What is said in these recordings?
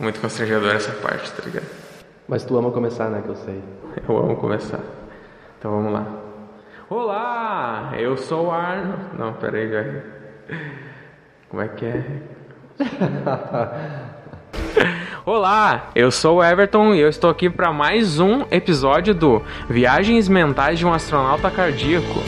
Muito constrangedor essa parte, tá ligado? Mas tu ama começar, né? Que eu sei. Eu amo começar. Então vamos lá. Olá, eu sou o Arno. Não, peraí, velho. Como é que é? Olá, eu sou o Everton e eu estou aqui para mais um episódio do Viagens Mentais de um Astronauta Cardíaco.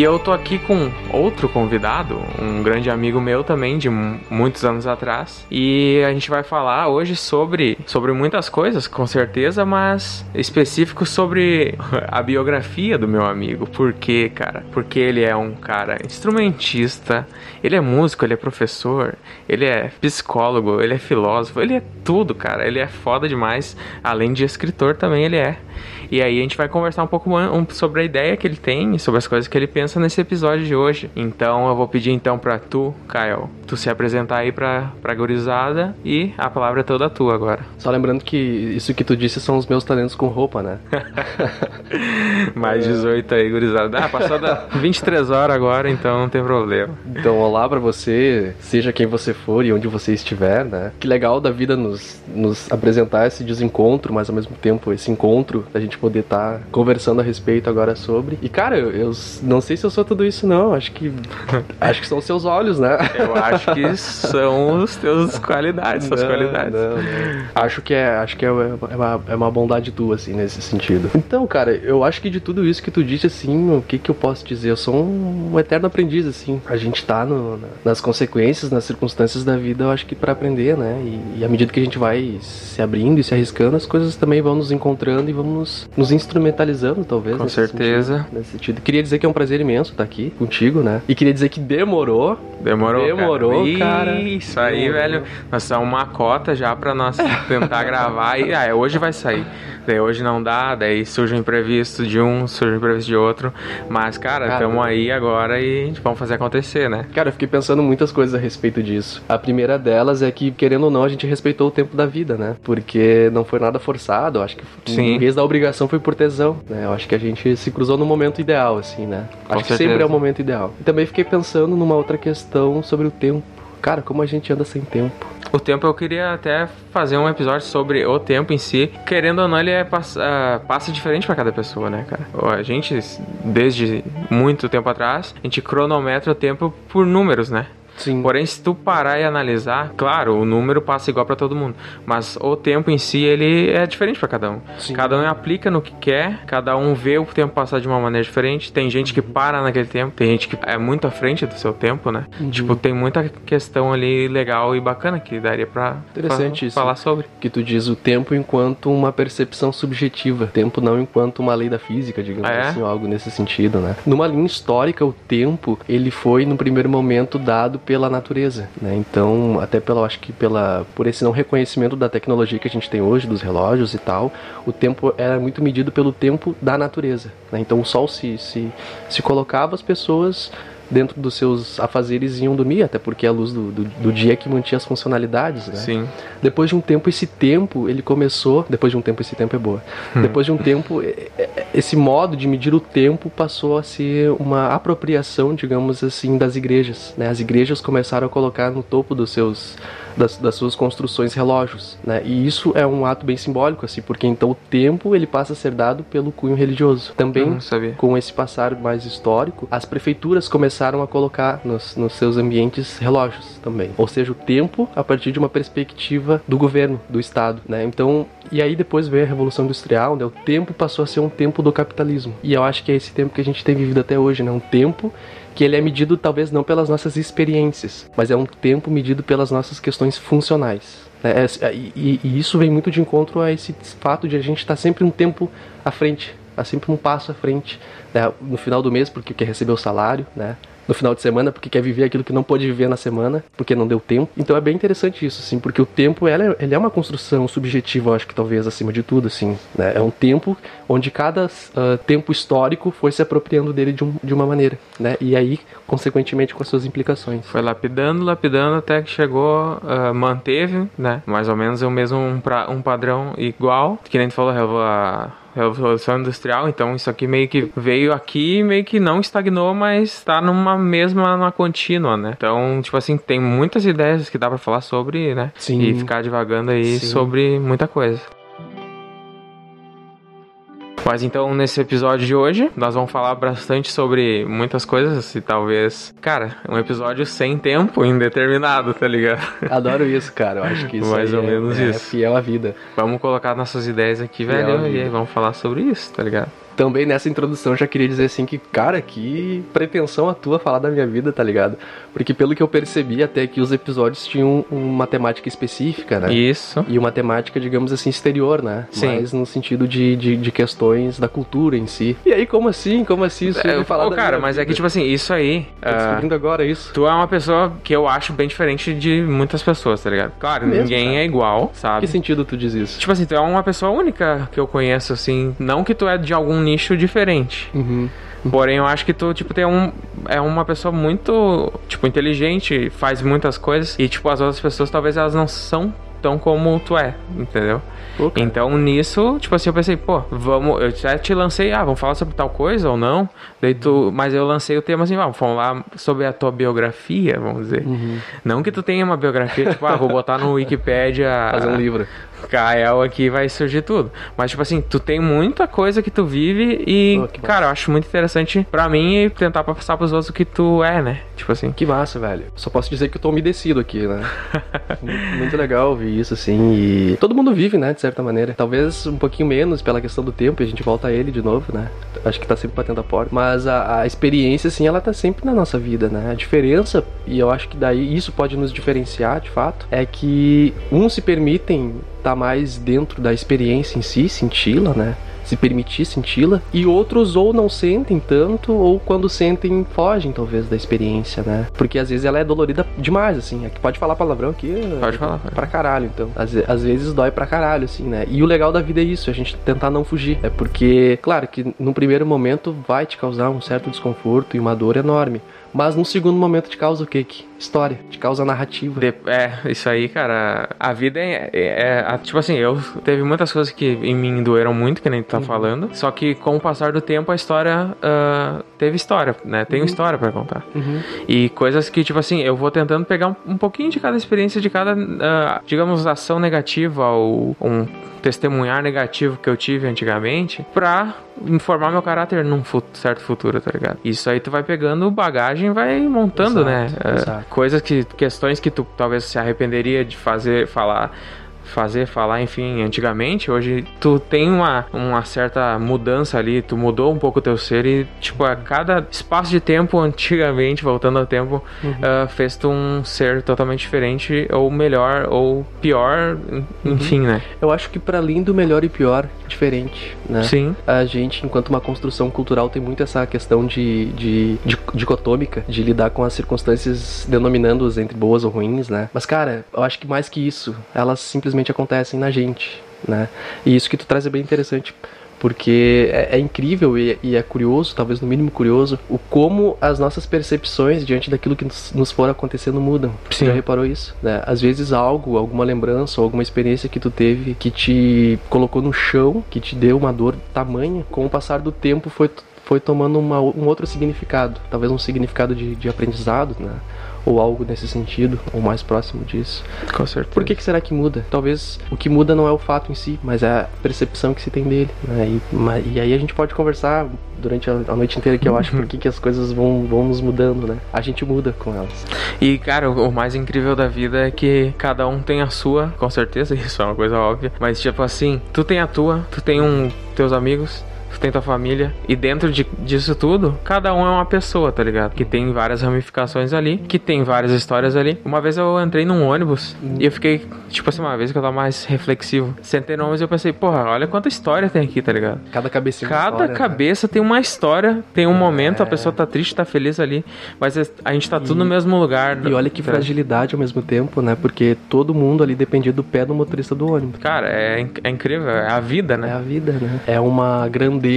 E eu tô aqui com outro convidado, um grande amigo meu também, de muitos anos atrás. E a gente vai falar hoje sobre, sobre muitas coisas, com certeza, mas específico sobre a biografia do meu amigo. Por quê, cara? Porque ele é um cara instrumentista, ele é músico, ele é professor, ele é psicólogo, ele é filósofo, ele é tudo, cara. Ele é foda demais. Além de escritor também ele é. E aí a gente vai conversar um pouco sobre a ideia que ele tem, sobre as coisas que ele pensa nesse episódio de hoje. Então eu vou pedir então para tu, Kyle, tu se apresentar aí pra, pra gurizada e a palavra é toda tua agora. Só lembrando que isso que tu disse são os meus talentos com roupa, né? Mais 18 aí, gurizada. Ah, passou da 23 horas agora, então não tem problema. Então, olá para você, seja quem você for e onde você estiver, né? Que legal da vida nos, nos apresentar esse desencontro, mas ao mesmo tempo esse encontro, da gente poder estar tá conversando a respeito agora sobre. E cara, eu, eu, não sei se eu sou tudo isso não, acho que acho que são os seus olhos, né? Eu acho que são os teus qualidades, suas não, qualidades. Não, não. Acho que é, acho que é, é, uma, é uma bondade tua assim nesse sentido. Então, cara, eu acho que de tudo isso que tu disse assim, o que que eu posso dizer? Eu sou um, um eterno aprendiz assim. A gente tá no, nas consequências, nas circunstâncias da vida, eu acho que para aprender, né? E, e à medida que a gente vai se abrindo e se arriscando, as coisas também vão nos encontrando e vamos nos instrumentalizando, talvez. Com certeza. Sentido, nesse sentido. Queria dizer que é um prazer imenso estar aqui contigo, né? E queria dizer que demorou. Demorou, Demorou, cara. cara. Isso aí, demorou. velho. Nós estamos uma cota já pra nós tentar gravar e ah, hoje vai sair. Daí hoje não dá, daí surge um imprevisto de um, surge um imprevisto de outro. Mas, cara, estamos aí agora e a gente vamos fazer acontecer, né? Cara, eu fiquei pensando muitas coisas a respeito disso. A primeira delas é que, querendo ou não, a gente respeitou o tempo da vida, né? Porque não foi nada forçado. Eu acho que Sim. em vez da obrigação foi por tesão, né? Eu acho que a gente se cruzou no momento ideal, assim, né? Com acho certeza. que sempre é o momento ideal. E também fiquei pensando numa outra questão sobre o tempo. Cara, como a gente anda sem tempo. O tempo eu queria até fazer um episódio sobre o tempo em si. Querendo ou não, ele é passa, uh, passa diferente para cada pessoa, né, cara? A gente, desde muito tempo atrás, a gente cronometra o tempo por números, né? Sim. Porém, se tu parar e analisar, claro, o número passa igual para todo mundo, mas o tempo em si ele é diferente para cada um. Sim. Cada um aplica no que quer, cada um vê o tempo passar de uma maneira diferente. Tem gente que para naquele tempo, tem gente que é muito à frente do seu tempo, né? Uhum. Tipo, tem muita questão ali legal e bacana que daria para falar sobre. Que tu diz o tempo enquanto uma percepção subjetiva, tempo não enquanto uma lei da física, digamos Ah, é? assim, algo nesse sentido, né? Numa linha histórica, o tempo, ele foi no primeiro momento dado pela natureza, né? Então, até pela, acho que pela, por esse não reconhecimento da tecnologia que a gente tem hoje, dos relógios e tal, o tempo era muito medido pelo tempo da natureza, né? Então, o sol se, se, se colocava, as pessoas dentro dos seus afazeres iam dormir, até porque é a luz do, do, do dia que mantinha as funcionalidades, né? Sim. Depois de um tempo, esse tempo, ele começou. Depois de um tempo, esse tempo é boa. Depois de um tempo, é- é- esse modo de medir o tempo passou a ser uma apropriação, digamos assim, das igrejas. Né? As igrejas começaram a colocar no topo dos seus, das, das suas construções relógios. Né? E isso é um ato bem simbólico, assim, porque então o tempo ele passa a ser dado pelo cunho religioso. Também sabia. com esse passar mais histórico, as prefeituras começaram a colocar nos, nos seus ambientes relógios também. Ou seja, o tempo a partir de uma perspectiva do governo, do Estado, né? Então, e aí depois veio a Revolução Industrial, né? O tempo passou a ser um tempo do capitalismo. E eu acho que é esse tempo que a gente tem vivido até hoje, né? Um tempo que ele é medido talvez não pelas nossas experiências, mas é um tempo medido pelas nossas questões funcionais. né? É- e, e isso vem muito de encontro a esse fato de a gente estar sempre um tempo à frente, tá sempre um passo à frente. né? No final do mês, porque quer receber o salário, né? No final de semana, porque quer viver aquilo que não pôde viver na semana, porque não deu tempo. Então é bem interessante isso, assim, porque o tempo ela é, ele é uma construção subjetiva, eu acho que talvez acima de tudo, assim. né? É um tempo onde cada ah, tempo histórico foi se apropriando dele de, um- de uma maneira, né? E aí, consequentemente, com as suas implicações. Foi lapidando, lapidando até que chegou, ah, manteve, né? Mais ou menos o mesmo pra- um padrão igual. Que nem tu falou, a Revolução Industrial, então isso aqui meio que veio aqui, meio que não estagnou, mas tá numa mesma, numa contínua, né? Então, tipo assim, tem muitas ideias que dá para falar sobre, né? Sim. E ficar divagando aí Sim. sobre muita coisa. Mas então, nesse episódio de hoje, nós vamos falar bastante sobre muitas coisas e talvez, cara, um episódio sem tempo indeterminado, tá ligado? Adoro isso, cara. Eu acho que isso Mais ou é- menos é, isso. fiel à vida. Vamos colocar nossas ideias aqui, Fiel velho, e vamos falar sobre isso, tá ligado? Também nessa introdução já queria dizer assim que, cara, que pretensão a tua falar da minha vida, tá ligado? Porque pelo que eu percebi, até que os episódios tinham uma temática específica, né? Isso. E uma temática, digamos assim, exterior, né? Sim. Mais no sentido de, de, de questões da cultura em si. E aí, como assim? Como assim? Isso É, me falar da cara, mas é que, vida? tipo assim, isso aí. Tô ah, descobrindo agora isso. Tu é uma pessoa que eu acho bem diferente de muitas pessoas, tá ligado? Claro, Mesmo, ninguém cara? é igual, sabe? Que sentido tu diz isso? Tipo assim, tu é uma pessoa única que eu conheço, assim. Não que tu é de algum nicho diferente. Uhum. Porém, eu acho que tu, tipo, tem um. É uma pessoa muito, tipo, inteligente, faz muitas coisas. E, tipo, as outras pessoas talvez elas não são tão como tu é, entendeu? Cara. Então, nisso, tipo assim, eu pensei, pô, vamos. Eu já te lancei, ah, vamos falar sobre tal coisa ou não? Daí tu. Mas eu lancei o tema assim, vamos falar sobre a tua biografia, vamos dizer. Uhum. Não que tu tenha uma biografia, tipo, ah, vou botar no Wikipedia. Fazer um livro. Kael aqui vai surgir tudo. Mas, tipo assim, tu tem muita coisa que tu vive e, que cara, eu acho muito interessante pra mim tentar passar pros outros o que tu é, né? Tipo assim. Que massa, velho. Só posso dizer que eu tô umedecido aqui, né? Muito- legal ouvir isso, assim. E todo mundo vive, né, de certa maneira. Talvez um pouquinho menos pela questão do tempo, e a gente volta a ele de novo, né? Acho que tá sempre batendo a porta. Mas a, a experiência, assim, ela tá sempre na nossa vida, né? A diferença, e eu acho que daí isso pode nos diferenciar, de fato, é que uns se permitem estar mais dentro da experiência em si, senti-la, né? se permitir senti-la, e outros ou não sentem tanto, ou quando sentem, fogem talvez da experiência, né? Porque às vezes ela é dolorida demais, assim. Aqui pode falar palavrão aqui? Pode falar, pode. Pra caralho, então. Às, às vezes dói pra caralho, assim, né? E o legal da vida é isso, a gente tentar não fugir. É porque, claro, que num primeiro momento vai te causar um certo desconforto e uma dor enorme. Mas no segundo momento te causa o quê? Que? História. Te causa narrativa. De- é, isso aí, cara. A vida é, é- é- Tipo assim, eu. Teve muitas coisas que em mim doeram muito, que nem tu tá falando. Só que com o passar do tempo, a história. ah, teve história, né? Tem uma história pra contar. Uhum. E coisas que, tipo assim, eu vou tentando pegar um, um pouquinho de cada experiência, de cada, ah, digamos, ação negativa ou um testemunhar negativo que eu tive antigamente pra informar meu caráter num fu- certo futuro, tá ligado? Isso aí tu vai pegando bagagem e vai montando, Exato, né? Ah, exato. Coisas que, questões que tu talvez se arrependeria de fazer, falar fazer, falar, enfim, antigamente, hoje tu tem uma, uma certa mudança ali, tu mudou um pouco o teu ser e, tipo, a cada espaço de tempo, antigamente, voltando ao tempo, Uhum. ah, fez tu um ser totalmente diferente, ou melhor, ou pior, Uhum. enfim, né? Eu acho que para além do melhor e pior, diferente, né? Sim. A gente, enquanto uma construção cultural, tem muito essa questão de, de, de dicotômica, de lidar com as circunstâncias, denominando-as entre boas ou ruins, né? Mas, cara, eu acho que mais que isso, elas simplesmente acontecem na gente, né? E isso que tu traz é bem interessante. Porque é, é incrível e, e é curioso, talvez no mínimo curioso, o como as nossas percepções diante daquilo que nos, nos for acontecendo mudam. Sim. Você já reparou isso? Né? Às vezes algo, alguma lembrança ou alguma experiência que tu teve que te colocou no chão, que te deu uma dor tamanha, com o passar do tempo foi, foi tomando uma, um outro significado. Talvez um significado de, de aprendizado, né? Ou algo nesse sentido, ou mais próximo disso. Com certeza. Por que, que será que muda? Talvez o que muda não é o fato em si, mas é a percepção que se tem dele. Né? E, ma- e aí a gente pode conversar durante a, noite inteira que eu acho por que, as coisas vão, vão nos mudando, né? A gente muda com elas. E, cara, o o mais incrível da vida é que cada um tem a sua, com certeza, isso é uma coisa óbvia. Mas, tipo assim, tu tem a tua, tu tem um teus amigos, tem tua família. E dentro de, disso tudo, cada um é uma pessoa, tá ligado? Que tem várias ramificações ali, que tem várias histórias ali. Uma vez eu entrei num ônibus e eu fiquei, tipo assim, uma vez que eu tava mais reflexivo. Sentei no ônibus e eu pensei, porra, olha quanta história tem aqui, tá ligado? Cada cabecinha. uma Cada história, né? cabeça tem uma história, tem um momento, a pessoa tá triste, tá feliz ali, mas a gente tá tudo no mesmo lugar. E olha que tá? fragilidade ao mesmo tempo, né? Porque todo mundo ali dependia do pé do motorista do ônibus. Cara, é, é incrível, é a vida, É né? a vida, né? É uma grandeza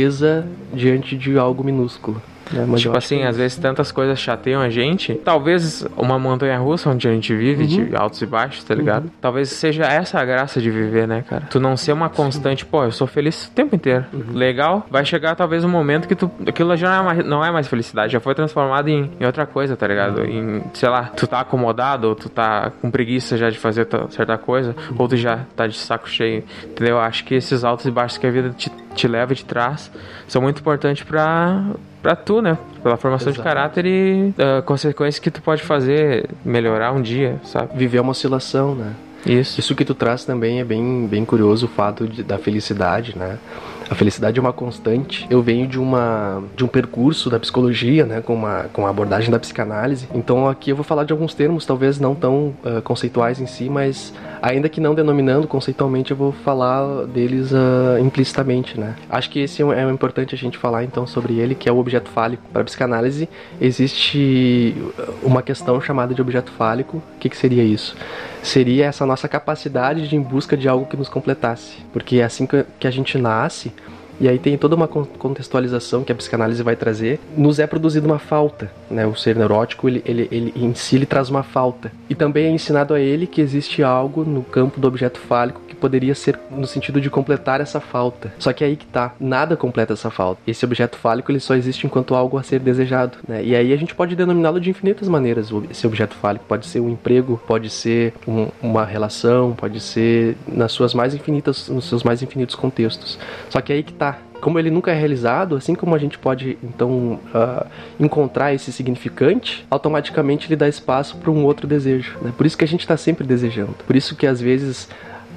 diante de algo minúsculo. Né? Mas tipo assim, às vezes tantas coisas chateiam a gente. Talvez uma montanha russa onde a gente vive, uhum. de altos e baixos, tá ligado? Uhum. Talvez seja essa a graça de viver, né, cara? Tu não ser uma constante, pô, eu sou feliz o tempo inteiro. Uhum. Legal, vai chegar talvez um momento que tu. Aquilo já não é mais, não é mais felicidade, já foi transformado em, em outra coisa, tá ligado? Uhum. Em, sei lá, tu tá acomodado, ou tu tá com preguiça já de fazer certa coisa, uhum. ou tu já tá de saco cheio, entendeu? Acho que esses altos e baixos que a vida te, te leva e te traz são muito importantes pra para tu, né? Pela formação Exato. de caráter e uh, consequências que tu pode fazer melhorar um dia, sabe? Viver uma oscilação, né? Isso. Isso que tu traz também é bem, bem curioso, o fato de, da felicidade, né? A felicidade é uma constante. Eu venho de uma de um percurso da psicologia, né, com uma com a abordagem da psicanálise. Então aqui eu vou falar de alguns termos, talvez não tão uh, conceituais em si, mas ainda que não denominando conceitualmente, eu vou falar deles uh, implicitamente, né? Acho que esse é, é importante a gente falar então sobre ele, que é o objeto fálico. Para psicanálise existe uma questão chamada de objeto fálico. O que, que seria isso? Seria essa nossa capacidade de ir em busca de algo que nos completasse, porque é assim que a gente nasce e aí tem toda uma contextualização que a psicanálise vai trazer. Nos é produzida uma falta, né? O ser neurótico, ele, ele, ele em si ele traz uma falta. E também é ensinado a ele que existe algo no campo do objeto fálico poderia ser no sentido de completar essa falta. Só que aí que tá, nada completa essa falta. Esse objeto fálico ele só existe enquanto algo a ser desejado, né? E aí a gente pode denominá-lo de infinitas maneiras. Esse objeto fálico pode ser um emprego, pode ser um, uma relação, pode ser nas suas mais infinitas, nos seus mais infinitos contextos. Só que aí que tá. Como ele nunca é realizado, assim como a gente pode então uh, encontrar esse significante, automaticamente ele dá espaço para um outro desejo. Né? Por isso que a gente está sempre desejando. Por isso que às vezes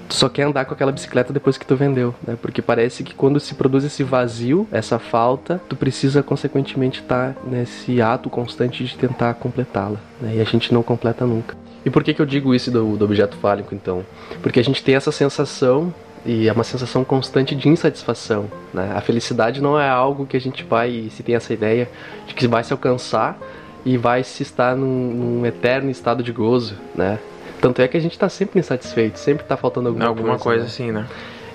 tu só quer andar com aquela bicicleta depois que tu vendeu, né? Porque parece que quando se produz esse vazio, essa falta, tu precisa consequentemente estar tá nesse ato constante de tentar completá-la, né? E a gente não completa nunca. E por que, que eu digo isso do, do objeto fálico, então? Porque a gente tem essa sensação e é uma sensação constante de insatisfação. Né? A felicidade não é algo que a gente vai, se tem essa ideia de que vai se alcançar e vai se estar num, num eterno estado de gozo, né? Tanto é que a gente está sempre insatisfeito, sempre está faltando alguma, alguma coisa. coisa né? assim, né?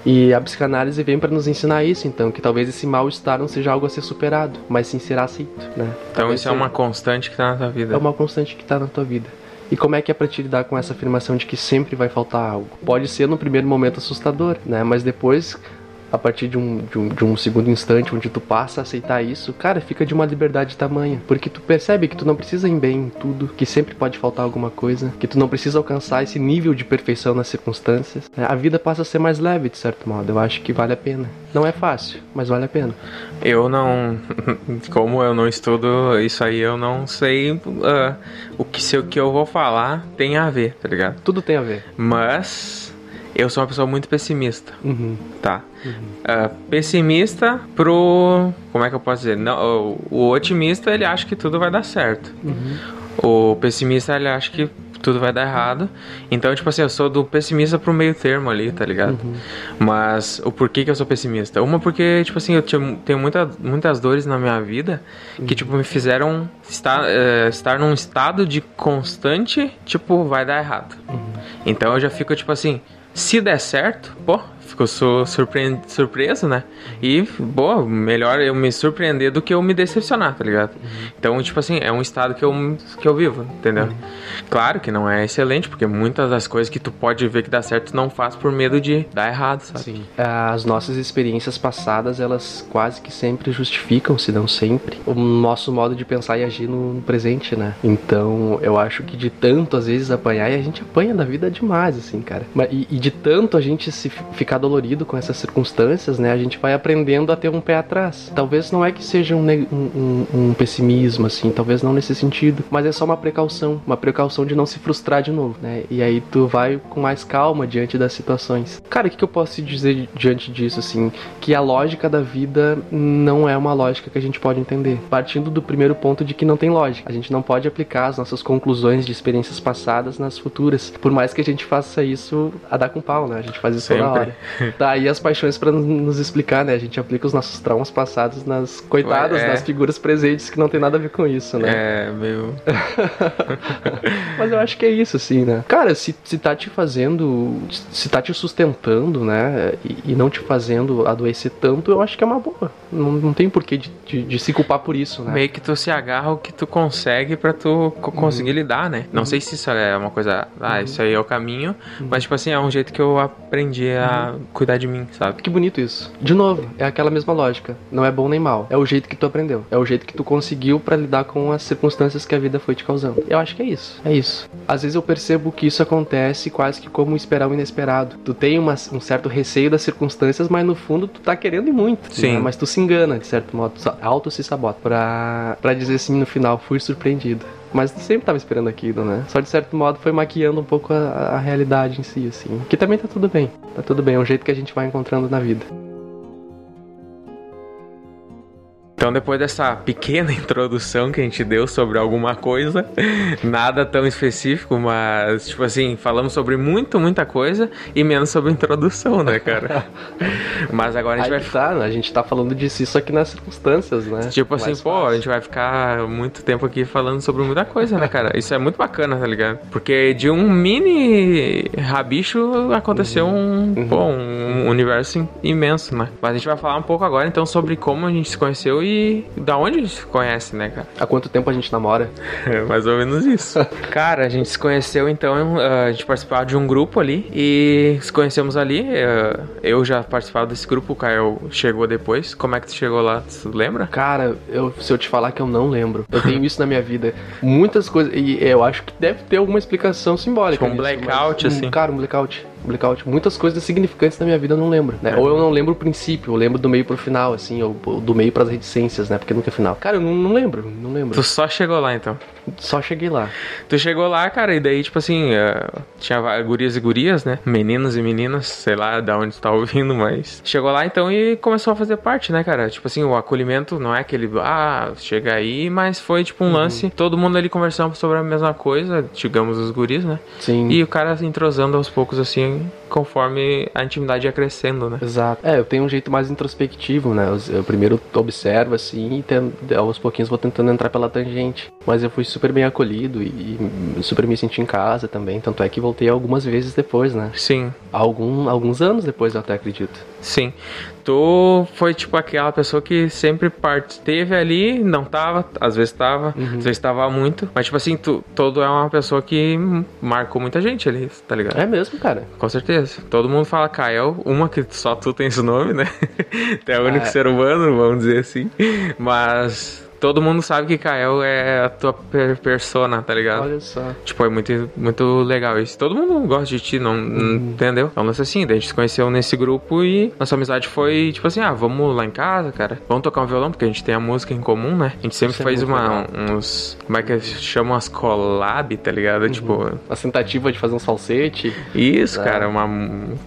E a psicanálise vem para nos ensinar isso, então, que talvez esse mal-estar não seja algo a ser superado, mas sim ser aceito, né? Então talvez isso é uma constante que está na tua vida. É uma constante que está na tua vida. E como é que é para te lidar com essa afirmação de que sempre vai faltar algo? Pode ser no primeiro momento assustador, né? Mas depois a partir de um, de um, de um segundo instante onde tu passa a aceitar isso, cara, fica de uma liberdade tamanha. Porque tu percebe que tu não precisa ir bem em tudo, que sempre pode faltar alguma coisa, que tu não precisa alcançar esse nível de perfeição nas circunstâncias. A vida passa a ser mais leve, de certo modo. Eu acho que vale a pena. Não é fácil, mas vale a pena. Eu não. Como eu não estudo isso aí, eu não sei uh, o, que, se, o que eu vou falar tem a ver, tá ligado? Tudo tem a ver. Mas eu sou uma pessoa muito pessimista. Uhum. Tá. Uhum. Uh, pessimista pro. Como é que eu posso dizer? Não, o, o otimista ele acha que tudo vai dar certo. Uhum. O pessimista ele acha que tudo vai dar errado. Então, tipo assim, eu sou do pessimista pro meio termo ali, tá ligado? Uhum. Mas o porquê que eu sou pessimista? Uma porque, tipo assim, eu tenho muita, muitas dores na minha vida que, uhum. tipo, me fizeram estar, uh, estar num estado de constante, tipo, vai dar errado. Uhum. Então eu já fico, tipo assim, se der certo, pô, ficou surpreso, né? E, boa, melhor eu me surpreender do que eu me decepcionar, tá ligado? Uhum. Então, tipo assim, é um estado que eu, que eu vivo, entendeu? Uhum. Claro que não é excelente, porque muitas das coisas que tu pode ver que dá certo não faz por medo de dar errado, sabe? Sim. As nossas experiências passadas, elas quase que sempre justificam, se não sempre, o nosso modo de pensar e agir no presente, né? Então, eu acho que de tanto, às vezes, apanhar, e a gente apanha da vida demais, assim, cara. E, e de tanto a gente se ficar dolorido com essas circunstâncias, né, a gente vai aprendendo a ter um pé atrás. Talvez não é que seja um, um, um, pessimismo, assim, talvez não nesse sentido, mas é só uma precaução, uma precaução de não se frustrar de novo, né? E aí tu vai com mais calma diante das situações. Cara, o que, que eu posso te dizer diante disso, assim? Que a lógica da vida não é uma lógica que a gente pode entender. Partindo do primeiro ponto de que não tem lógica. A gente não pode aplicar as nossas conclusões de experiências passadas nas futuras. Por mais que a gente faça isso a dar com pau, né? A gente faz isso Sempre. toda hora. Tá aí as paixões pra nos explicar, né? A gente aplica os nossos traumas passados nas coitadas, É. nas figuras presentes que não tem nada a ver com isso, né? É, meu. Mas eu acho que é isso, assim, né? Cara, se, se tá te fazendo. Se tá te sustentando, né? E, e não te fazendo adoecer tanto, eu acho que é uma boa. Não, não tem porquê de, de, de se culpar por isso, né? Meio que tu se agarra ao que tu consegue pra tu co- conseguir lidar, né? Não sei se isso é uma coisa. Ah, isso aí é o caminho. Mas, tipo assim, é um jeito que eu aprendi a cuidar de mim, sabe? Que bonito isso. De novo, é aquela mesma lógica. Não é bom nem mal. É o jeito que tu aprendeu. É o jeito que tu conseguiu pra lidar com as circunstâncias que a vida foi te causando. Eu acho que é isso. É isso. Às vezes eu percebo que isso acontece quase que como esperar o inesperado. Tu tem uma- um certo receio das circunstâncias, mas no fundo tu tá querendo ir muito. Sim. né? Mas tu se engana, de certo modo. Auto se sabota. Pra, pra dizer assim no final, fui surpreendido. Mas sempre tava esperando aquilo, né? Só de certo modo foi maquiando um pouco a, a realidade em si, assim. Que também tá tudo bem. Tá tudo bem. É um jeito que a gente vai encontrando na vida. Então, depois dessa pequena introdução que a gente deu sobre alguma coisa, nada tão específico, mas, tipo assim, falamos sobre muito, muita coisa e menos sobre introdução, né, cara? mas agora a gente Aí vai. tá, né? a gente tá falando disso isso aqui nas circunstâncias, né? Tipo assim, Mais pô, fácil. a gente vai ficar muito tempo aqui falando sobre muita coisa, né, cara? Isso é muito bacana, tá ligado? Porque de um mini rabicho aconteceu um, Uhum. pô, um universo im- imenso, né? Mas a gente vai falar um pouco agora, então, sobre como a gente se conheceu e da onde a gente se conhece, né, cara? Há quanto tempo a gente namora? É mais ou menos isso. Cara, a gente se conheceu então, eh, a gente participava de um grupo ali e se conhecemos ali. eh, Eu já participava desse grupo, o Caio chegou depois. Como é que tu chegou lá? Tu lembra? Cara, eu, se eu te falar que eu não lembro. Eu tenho isso na minha vida. Muitas coisas. E eu acho que deve ter alguma explicação simbólica. Tipo um nisso, blackout, mas, assim. Cara, um blackout. Blackout. Muitas coisas significantes na minha vida eu não lembro, né? Ou eu não lembro o princípio, eu lembro do meio pro final, assim, ou ou do meio pras reticências, né? Porque nunca é final. Cara, eu não, não lembro, não lembro. Tu só chegou lá então. Só cheguei lá. Tu chegou lá, cara, e daí, tipo assim, eh, tinha gurias e gurias, né? Meninos e meninas, sei lá da onde tu tá ouvindo, mas. Chegou lá então e começou a fazer parte, né, cara? Tipo assim, o acolhimento não é aquele, ah, chega aí, mas foi tipo um lance, todo mundo ali conversando sobre a mesma coisa, digamos os guris, né? Sim. E o cara se entrosando aos poucos, assim, conforme a intimidade ia crescendo, né? Exato. É, eu tenho um jeito mais introspectivo, né? Eu, eu primeiro observo assim e ten- aos pouquinhos vou tentando entrar pela tangente. Mas eu fui super bem acolhido e, e super me senti em casa também. Tanto é que voltei algumas vezes depois, né? Sim, Algum, alguns anos depois, eu até acredito. Sim. Tu foi tipo aquela pessoa que sempre parte teve ali, não tava, às vezes tava, às vezes tava muito, mas tipo assim, tu todo é uma pessoa que marcou muita gente ali, tá ligado? É mesmo, cara. Com certeza. Todo mundo fala Kael, uma que só tu tem esse nome, né? tu é o único É. ser humano, vamos dizer assim. Mas todo mundo sabe que Kael é a tua per persona, tá ligado? Olha só. Tipo, é muito, muito legal isso. Todo mundo gosta de ti, não, não- entendeu? É um lance assim, daí a gente se conheceu nesse grupo e nossa amizade foi tipo assim, ah, vamos lá em casa, cara. Vamos tocar um violão, porque a gente tem a música em comum, né? A gente sempre Isso é faz muito uma, uns. Como é que chamam as collab, tá ligado? Tipo, A tentativa de fazer um falsete. isso, É. cara, uma,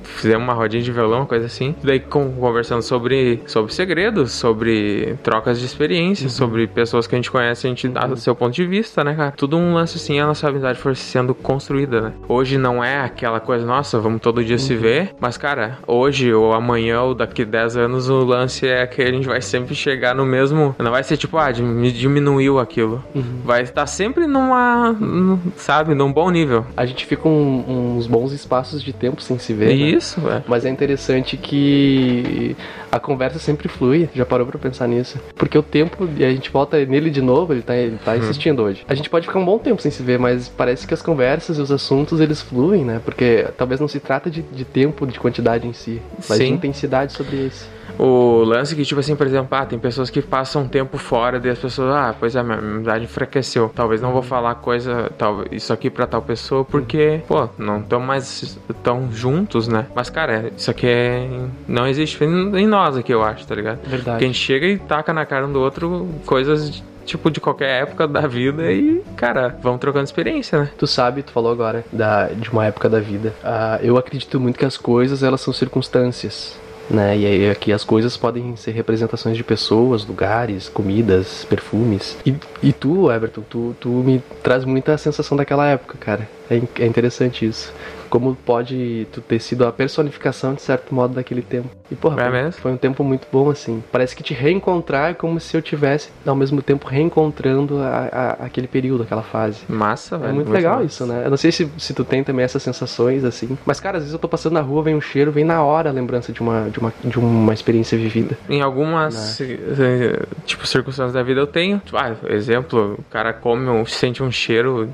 fizemos uma rodinha de violão, uma coisa assim. Daí conversando sobre, sobre segredos, sobre trocas de experiências, sobre pessoas que a gente conhece, a gente dá o seu ponto de vista, né, cara? Tudo um lance assim, a nossa amizade foi sendo construída, né? Hoje não é aquela coisa, nossa, vamos todo dia se ver, mas, cara, hoje ou amanhã ou daqui 10 anos o lance é que a gente vai sempre chegar no mesmo. Não vai ser tipo, ah, dim- diminuiu aquilo. Vai estar sempre numa, num- sabe, num bom nível. A gente fica um- uns bons espaços de tempo sem se ver. né? Isso, velho. Mas é interessante que a conversa sempre flui. Já parou pra pensar nisso? Porque o tempo, e a gente volta nele de novo, ele tá, ele Uhum. tá insistindo hoje. A gente pode ficar um bom tempo sem se ver, mas parece que as conversas e os assuntos eles fluem, né? Porque talvez não se trata de, de tempo, de quantidade em si, mas de Sim. intensidade sobre isso. O lance que, tipo assim, por exemplo, ah, tem pessoas que passam tempo fora e as pessoas, ah, pois é, minha amizade enfraqueceu. Talvez não vou falar coisa, tal, isso aqui pra tal pessoa, porque, pô, não estão mais tão juntos, né? Mas, cara, isso aqui é. Não existe em nós aqui, eu acho, tá ligado? Verdade. Gente chega e taca na cara um do outro coisas. Tipo, de qualquer época da vida e, cara, vamos trocando experiência, né? Tu sabe, tu falou agora da, de uma época da vida. Ah, eu acredito muito que as coisas elas são circunstâncias. Né? E aí aqui as coisas podem ser representações de pessoas, lugares, comidas, perfumes. E, e tu, Everton, tu, tu me traz muita sensação daquela época, cara. É, é interessante isso. Como pode tu ter sido a personificação, de certo modo, daquele tempo. E, porra, É foi, foi um tempo muito bom, assim. Parece que te reencontrar é como se eu tivesse, ao mesmo tempo, reencontrando a, a- aquele período, aquela fase. Massa, É velho. muito legal massa. isso, né? Eu não sei se, se tu tem também essas sensações, assim. Mas, cara, às vezes eu tô passando na rua, vem um cheiro, vem na hora a lembrança de uma, de uma, de uma experiência vivida. Em algumas eh, tipo circunstâncias da vida eu tenho. Tipo, ah, exemplo, o cara come, um- sente um cheiro,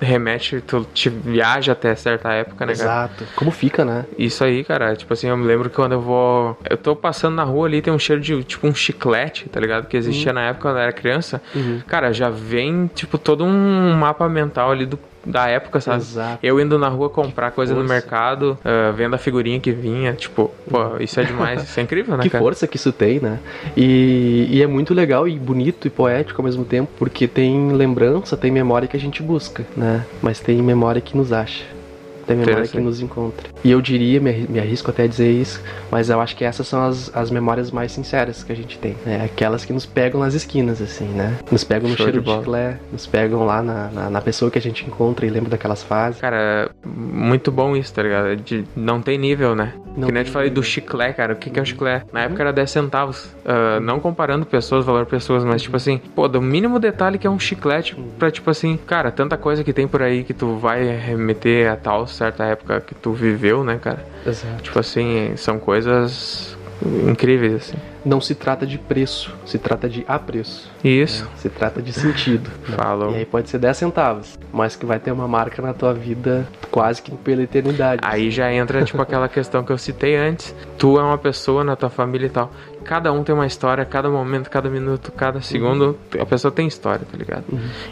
remete, tu te viaja até certa época, né, cara? Exato. Como fica, né? Isso aí, cara, tipo assim, eu me lembro que quando eu vou. Eu tô passando na rua ali, tem um cheiro de tipo um chiclete, tá ligado? Que existia na época quando eu era criança. Cara, já vem, tipo, todo um mapa mental ali do, da época, sabe? Exato. Eu indo na rua comprar coisa no Força. mercado, ah, vendo a figurinha que vinha, tipo, pô, isso é demais, isso é incrível, né, Que cara? força que isso tem, né? E, e é muito legal e bonito e poético ao mesmo tempo, porque tem lembrança, tem memória que a gente busca, né? Mas tem memória que nos acha. Tem memória que nos encontra. E eu diria, me arri- me arrisco até a dizer isso, mas eu acho que essas são as, as memórias mais sinceras que a gente tem. Né? Aquelas que nos pegam nas esquinas, assim, né? Nos pegam no Show cheiro de de, chiclete, nos pegam lá na, na, na pessoa que a gente encontra e lembra daquelas fases. Cara, muito bom isso, tá ligado? De, não tem nível, né? Não que nem eu te falei do nível. chiclete, cara. O que, que é o chiclete? Na época era 10 centavos. Ah, não comparando pessoas, valor pessoas, mas tipo assim, pô, do mínimo detalhe que é um chiclete pra tipo assim, cara, tanta coisa que tem por aí que tu vai remeter a tal certa época que tu viveu, né, cara? Exato. Tipo assim, são coisas incríveis, assim. Não se trata de preço, se trata de apreço. Isso. Se trata de sentido. né? Falou. E aí pode ser 10 centavos, mas que vai ter uma marca na tua vida quase que pela eternidade. Aí já entra, tipo, aquela questão que eu citei antes. Tu é uma pessoa na tua família e tal. Cada um tem uma história, cada momento, cada minuto, cada segundo, a pessoa tem história, tá ligado?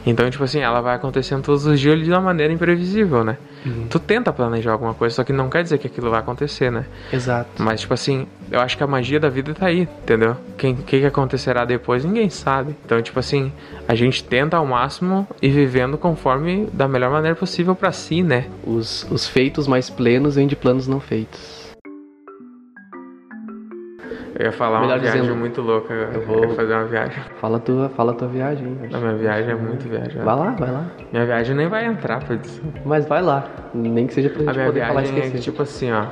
Então, tipo assim, ela vai acontecendo todos os dias de uma maneira imprevisível, né? Tu tenta planejar alguma coisa, só que não quer dizer que aquilo vai acontecer, né? Exato. Mas, tipo assim, eu acho que a magia da vida tá aí, entendeu? O que, que acontecerá depois, ninguém sabe. Então, tipo assim, a gente tenta ao máximo ir vivendo conforme da melhor maneira possível pra si, né? Os, os feitos mais plenos vêm de planos não feitos. Eu ia falar Melhor uma viagem dizendo, muito louca. Eu, eu vou- ia fazer uma viagem. Fala a tua, fala a tua viagem. Não, minha viagem é muito viagem. Vai lá, vai lá. Minha viagem nem vai entrar pra edição. Mas vai lá. Nem que seja pra A gente minha poder falar viagem é esquecer. que, tipo assim, ó.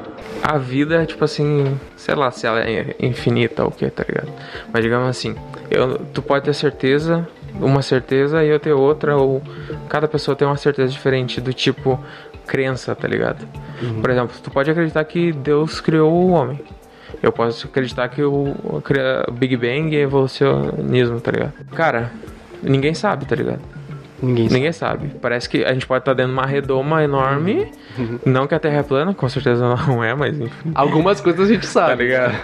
A vida, tipo assim, sei lá se ela é infinita ou o que, tá ligado? Mas digamos assim, eu, tu pode ter certeza, uma certeza e eu ter outra, ou cada pessoa tem uma certeza diferente do tipo crença, tá ligado? Uhum. Por exemplo, tu pode acreditar que Deus criou o homem. Eu posso acreditar que o, Big Bang é evolucionismo, tá ligado? Cara, ninguém sabe, tá ligado? Ninguém sabe. Ninguém sabe. Parece que a gente pode estar dentro de uma redoma enorme. Uhum. Não que a Terra é plana, com certeza não é, mas enfim. Algumas coisas a gente Tá sabe. ligado?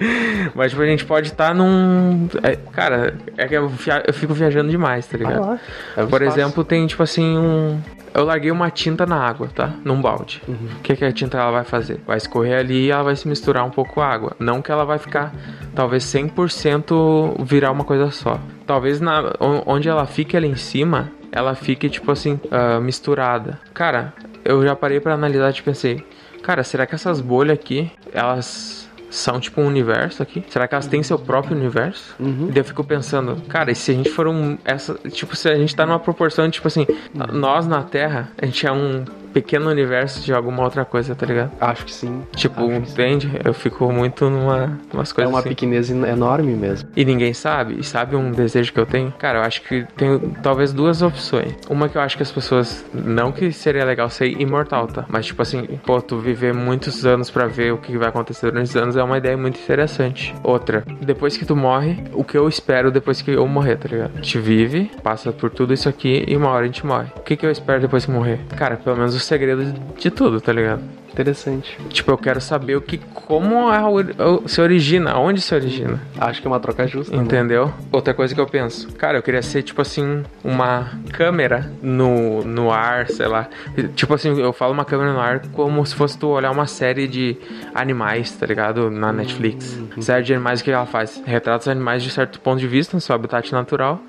mas tipo, a gente pode estar num. é, cara, é que eu, via- eu fico viajando demais, tá ligado? lá. É Por espaço. exemplo, tem tipo assim um. Eu larguei uma tinta na água, tá? Num balde. Uhum. O que, que a tinta ela vai fazer? Vai escorrer ali e ela vai se misturar um pouco com a água. Não que ela vai ficar, talvez 100% virar uma coisa só. Talvez na, on- onde ela fique ali em cima, ela fique tipo assim, ah, misturada. Cara, eu já parei pra analisar e pensei, cara, será que essas bolhas aqui, elas são tipo um universo aqui? Será que elas têm seu próprio universo? Uhum. E daí eu fico pensando, cara, e se a gente for um. Essa, tipo, se a gente tá numa proporção de, tipo assim, nós na Terra, a gente é um pequeno universo de alguma outra coisa, tá ligado? Acho que sim. Tipo, Acho que sim. entende? Eu fico muito numa umas É coisas uma assim. pequenez en- enorme mesmo. E ninguém sabe? E sabe um desejo que eu tenho? Cara, eu acho que tem talvez duas opções. Uma que eu acho que as pessoas. Não que seria legal ser imortal, tá? Mas tipo assim, pô, tu viver muitos anos pra ver o que vai acontecer durante os anos é uma ideia muito interessante. Outra, depois que tu morre, o que eu espero depois que eu morrer, tá ligado? A gente vive, passa por tudo isso aqui e uma hora a gente morre. O que, que eu espero depois que morrer? Cara, pelo menos o segredo de tudo, tá ligado? Interessante. Tipo, eu quero saber o que. Como é a ori- se origina, onde se origina. Acho que é uma troca justa. né? Entendeu? Outra coisa que eu penso, cara, eu queria ser tipo assim, uma câmera no, no ar, sei lá. Tipo assim, eu falo uma câmera no ar como se fosse tu olhar uma série de animais, tá ligado? Na Netflix. Série de animais, o que ela faz? Retrata os animais de certo ponto de vista, no seu habitat natural,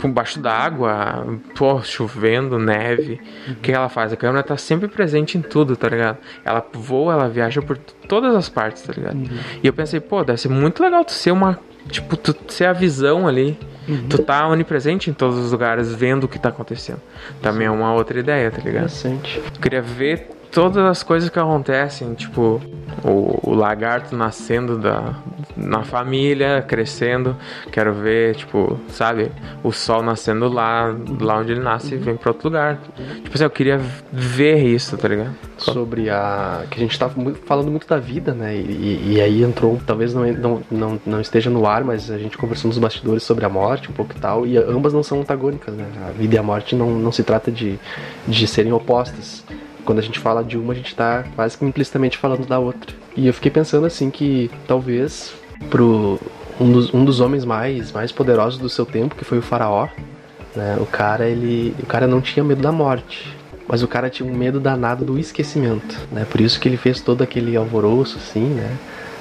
por baixo d'água, pô, chovendo, neve. O que ela faz? A câmera tá sempre presente em tudo, tá ligado? Ela voa, ela viaja por todas as partes, tá ligado? E eu pensei, pô, deve ser muito legal tu ser uma. Tipo, tu ser a visão ali Tu tá onipresente em todos os lugares, vendo o que tá acontecendo. Também é uma outra ideia, tá ligado? Interessante. Eu queria ver todas as coisas que acontecem, tipo, o, o lagarto nascendo da, na família, crescendo. Quero ver, tipo, sabe, o sol nascendo lá, lá onde ele nasce e vem pra outro lugar. Tipo assim, eu queria ver isso, tá ligado? Sobre a. que a gente mu- falando muito da vida, né? E, e aí entrou, talvez não, não, não, não esteja no ar, mas a gente conversou nos bastidores sobre a morte, um pouco e tal, e ambas não são antagônicas, né? A vida e a morte não, não se trata de, de serem opostas. Quando a gente fala de uma, a gente tá quase que implicitamente falando da outra. E eu fiquei pensando assim que talvez pro um dos, um dos homens mais, mais poderosos do seu tempo, que foi o faraó, né? O cara, ele. O cara não tinha medo da morte. Mas o cara tinha um medo danado do esquecimento, né? Por isso que ele fez todo aquele alvoroço, assim, né?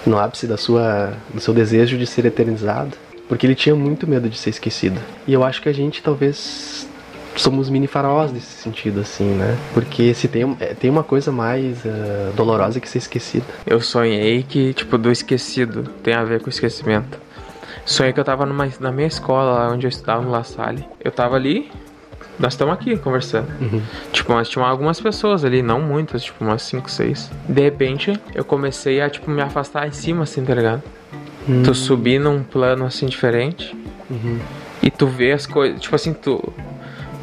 No ápice da sua, do seu desejo de ser eternizado. Porque ele tinha muito medo de ser esquecido. E eu acho que a gente talvez somos mini faraós nesse sentido, assim, né? Porque se tem, é, tem uma coisa mais ah, dolorosa que ser esquecida. Eu sonhei que, tipo, do esquecido tem a ver com esquecimento. Sonhei que eu tava numa, na minha escola, onde eu estudava, no La Salle. Eu tava ali, nós estamos aqui conversando. Tipo, mas tinha algumas pessoas ali, não muitas, tipo, umas 5, 6. De repente, eu comecei a, tipo, me afastar em cima, assim, tá ligado? Tu subir num plano, assim, diferente. E tu vê as coisas, tipo assim, tu...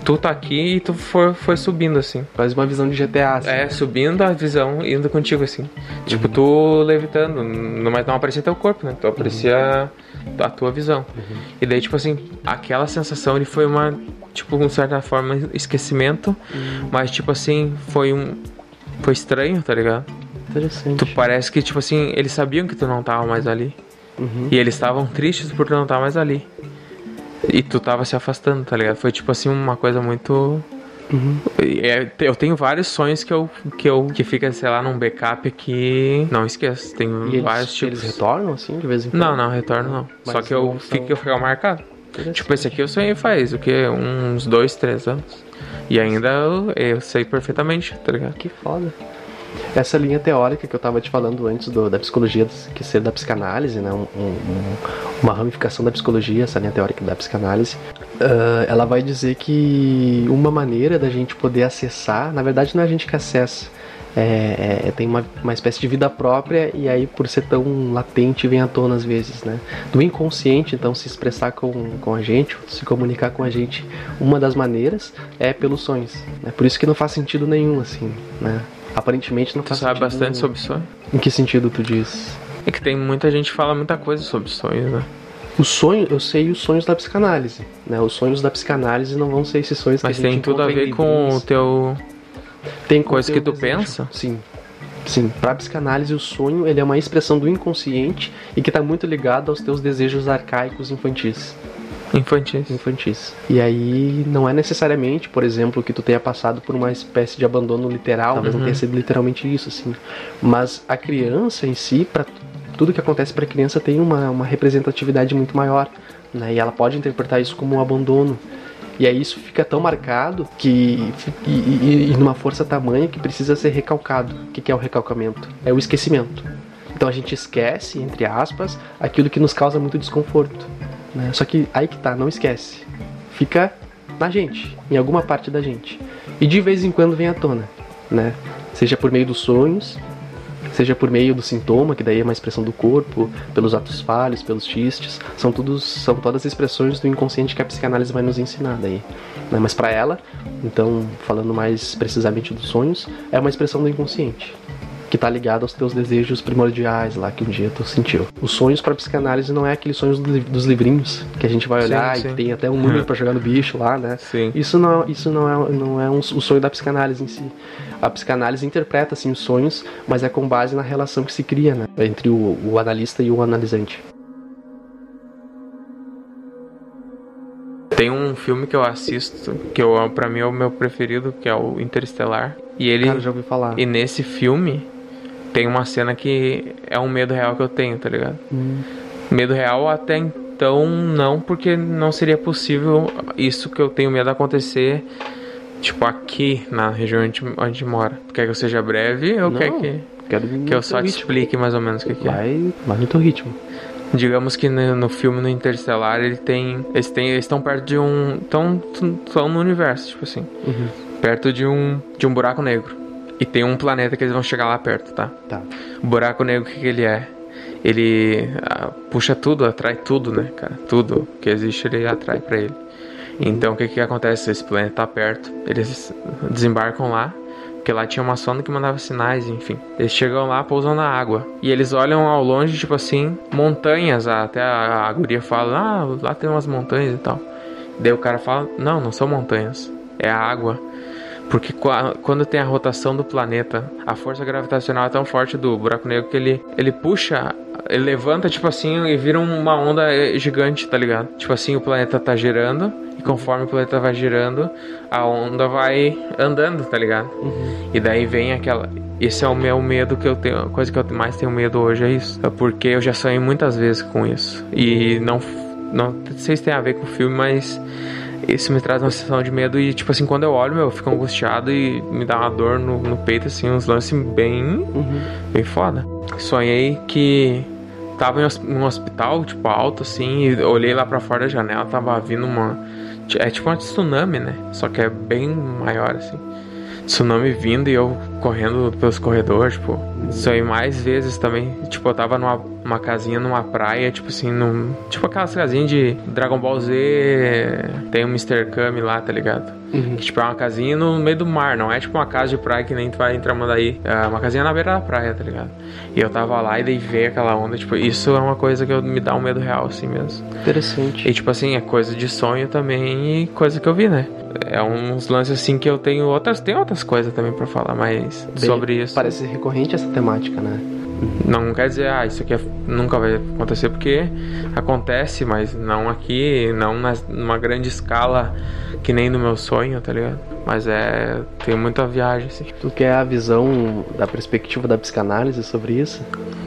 Tu tá aqui e tu foi, foi subindo, assim. Faz uma visão de GTA, assim. É, subindo a visão, indo contigo, assim. Tipo, tu levitando, não- mas não aparecia teu corpo, né? Tu aparecia a tua visão. E daí, tipo assim, aquela sensação ele foi uma, tipo, de certa forma, esquecimento, mas, tipo assim, foi um. Foi estranho, tá ligado? Interessante. Tu parece que, tipo assim, eles sabiam que tu não tava mais ali. Uhum. E eles estavam tristes por tu não estar mais ali. E tu tava se afastando, tá ligado? Foi tipo assim uma coisa muito. E é- eu tenho vários sonhos que eu que eu que fica, sei lá, num backup que não esqueço. Tem E eles, vários tipos. eles retornam, assim, de vez em quando? Não, não, retorno não. Mas Só que eu são- fico eu fico marcado. Tipo, esse aqui eu sonhei faz o que? Uns dois, três anos. E ainda eu, eu sei perfeitamente, tá ligado? Que foda. Essa linha teórica que eu tava te falando antes do- da psicologia, que ser da psicanálise, né? um- um- um- uma ramificação da psicologia, essa linha teórica da psicanálise, ah, ela vai dizer que uma maneira da gente poder acessar, na verdade não é a gente que acessa, é, é- tem uma, uma espécie de vida própria e aí por ser tão latente vem à tona às vezes, né? Do inconsciente, então, se expressar com, com a gente, se comunicar com a gente, uma das maneiras é pelos sonhos. Né? Por isso que não faz sentido nenhum, assim, né? Aparentemente não Tu faz sabe sentido bastante nenhum. sobre sonho? Em que sentido tu diz? É que tem muita gente que fala muita coisa sobre sonhos, né? O sonho, eu sei os sonhos da psicanálise, né? Os sonhos da psicanálise não vão ser esses sonhos Mas que a gente tem tudo a ver com o teu. Tem coisa que tu desejo. pensa? Sim. Sim, para psicanálise o sonho ele é uma expressão do inconsciente e que está muito ligado aos teus desejos arcaicos infantis. Infantis. infantis. E aí não é necessariamente, por exemplo, que tu tenha passado por uma espécie de abandono literal, talvez não tenha sido literalmente isso, assim. Mas a criança em si, para tudo que acontece para a criança tem uma, uma representatividade muito maior, né? E ela pode interpretar isso como um abandono. E aí isso fica tão marcado que e, e, e numa força tamanha que precisa ser recalcado. O que que é o recalcamento? É o esquecimento. Então a gente esquece, entre aspas, aquilo que nos causa muito desconforto. Né? Só que aí que tá, não esquece. Fica na gente, em alguma parte da gente. E de vez em quando vem à tona, né? Seja por meio dos sonhos, seja por meio do sintoma, que daí é uma expressão do corpo, pelos atos falhos, pelos xistes, são todos são todas expressões do inconsciente que a psicanálise vai nos ensinar daí. né? Mas para ela, então falando mais precisamente dos sonhos, é uma expressão do inconsciente que tá ligado aos teus desejos primordiais lá que um dia tu sentiu. Os sonhos para psicanálise não é aqueles sonhos dos livrinhos que a gente vai olhar Sim, e sim. tem até um número para jogar no bicho lá, né? Sim. Isso não, isso não é, não é um, o sonho da psicanálise em si. A psicanálise interpreta assim os sonhos, mas é com base na relação que se cria, né, entre o, o analista e o analisante. Tem um filme que eu assisto, que eu, pra mim é o meu preferido, que é o Interestelar. E ele. Cara, já ouvi falar. E nesse filme tem uma cena que é um medo real que eu tenho, tá ligado? Hum. Medo real até então não, porque não seria possível isso que eu tenho medo acontecer, tipo, aqui na região onde, onde mora. Tu quer que eu seja breve ou Não, quer que, Quero que eu só te explique mais ou menos o que, que é? Vai, vai no teu ritmo. Digamos que no, no filme no Interstellar ele tem. Eles têm. Eles estão perto de um. Estão estão no universo, tipo assim. Perto de um. de um buraco negro. E tem um planeta que eles vão chegar lá perto, tá? Tá. O buraco negro, o que, que ele é? Ele ah, puxa tudo, atrai tudo, né, cara? Tudo que existe ele atrai pra ele. Então o que que acontece? Esse planeta tá perto, eles desembarcam lá, porque lá tinha uma sonda que mandava sinais, enfim. Eles chegam lá, pousam na água. E eles olham ao longe, tipo assim, montanhas. Até a, a guria fala, ah, lá tem umas montanhas e tal. Daí o cara fala, não, não são montanhas, é a água. Porque qua- quando tem a rotação do planeta, a força gravitacional é tão forte do buraco negro que ele, ele puxa, ele levanta, tipo assim, e vira uma onda eh, gigante, tá ligado? Tipo assim, o planeta tá girando, e conforme o planeta vai girando, a onda vai andando, tá ligado? E daí vem aquela. Esse é o meu medo que eu tenho. A coisa que eu mais tenho medo hoje é isso. É porque eu já sonhei muitas vezes com isso. E não. Não sei se tem a ver com o filme, mas isso me traz uma sensação de medo e, tipo assim, quando eu olho, meu, eu fico angustiado e me dá uma dor no, no peito, assim, uns lances bem, bem foda. Sonhei que tava em num hospital, tipo, alto, assim, e olhei lá pra fora da janela, tava vindo uma... É tipo uma tsunami, né? Só que é bem maior, assim. Tsunami vindo e eu correndo pelos corredores, tipo... Sonhei mais vezes também. Tipo, eu tava numa uma casinha numa praia, tipo assim, num... Tipo aquelas casinhas de Dragon Ball Z... Tem um Mr. Kami lá, tá ligado? Que, tipo, é uma casinha no meio do mar, não é tipo uma casa de praia que nem tu vai em Tramandaí. É uma casinha na beira da praia, tá ligado? E eu tava lá e daí veio aquela onda, tipo, isso é uma coisa que eu, me dá um medo real, assim mesmo. Interessante. E tipo assim, é coisa de sonho também e coisa que eu vi, né? É uns lances assim que eu tenho outras. Tem outras coisas também pra falar, mas Bem, sobre isso. Parece recorrente essa temática, né? Não quer dizer, ah, isso aqui é- nunca vai acontecer, porque acontece, mas não aqui, não nas- numa grande escala que nem no meu sonho, tá ligado? Mas é. Tem muita viagem, assim. Tu quer a visão da perspectiva da psicanálise sobre isso?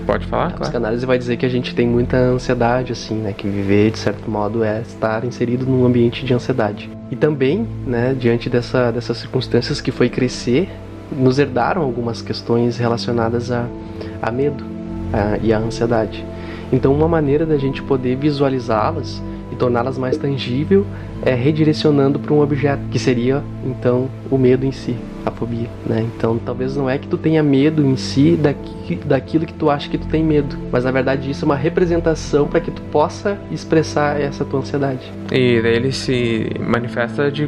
Pode falar? A Claro. psicanálise vai dizer que a gente tem muita ansiedade, assim, né? Que viver, de certo modo, é estar inserido num ambiente de ansiedade. E também, né, diante dessa, dessas circunstâncias que foi crescer, nos herdaram algumas questões relacionadas a, a medo a- e a ansiedade. Então, uma maneira da gente poder visualizá-las e torná-las mais tangível é redirecionando para um objeto, que seria, então, o medo em si, a fobia, né? Então, talvez não é que tu tenha medo em si daqui, daquilo que tu acha que tu tem medo, mas na verdade isso é uma representação para que tu possa expressar essa tua ansiedade. E daí ele se manifesta de,